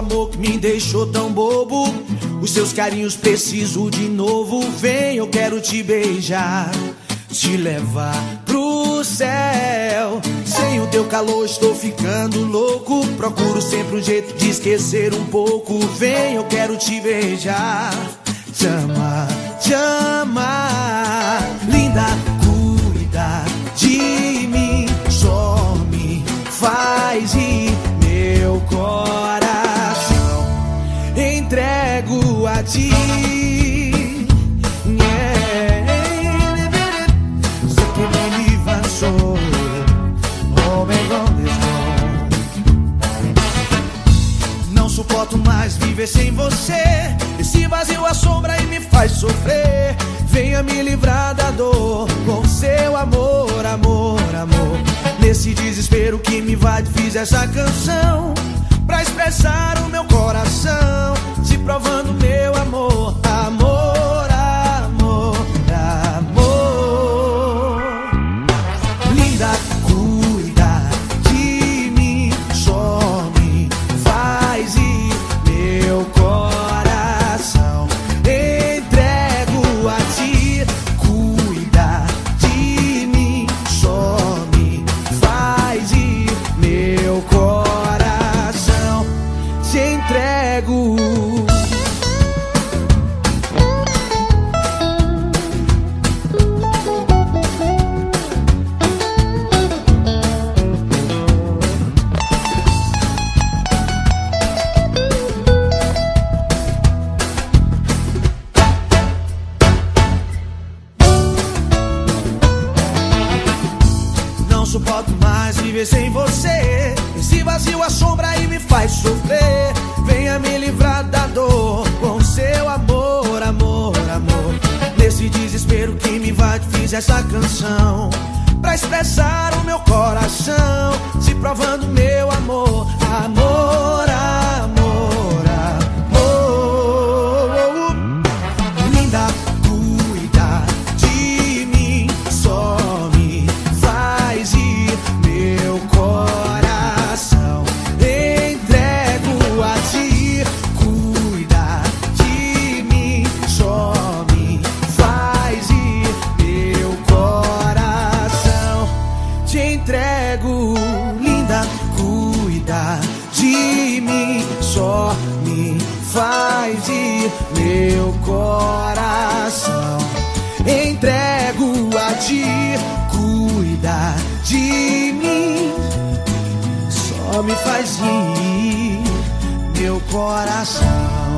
amor que me deixou tão bobo. Os seus carinhos preciso de novo. Vem, eu quero te beijar, te levar pro céu. Sem o teu calor estou ficando louco. Procuro sempre um jeito de esquecer um pouco. Vem, eu quero te beijar, te amar, te amar. Linda, me Não suporto mais viver sem você. Esse vazio assombra e me faz sofrer. Venha me livrar da dor com seu amor, amor, amor. Nesse desespero que me vai, fiz essa canção pra expressar o meu coração, te provando Linda, viver sem você. Esse vazio assombra e me faz sofrer. Venha me livrar da dor com seu amor, amor, amor. Nesse desespero que me invade, fiz essa canção meu coração. Entrego a ti, cuida de mim, só me faz ir meu coração.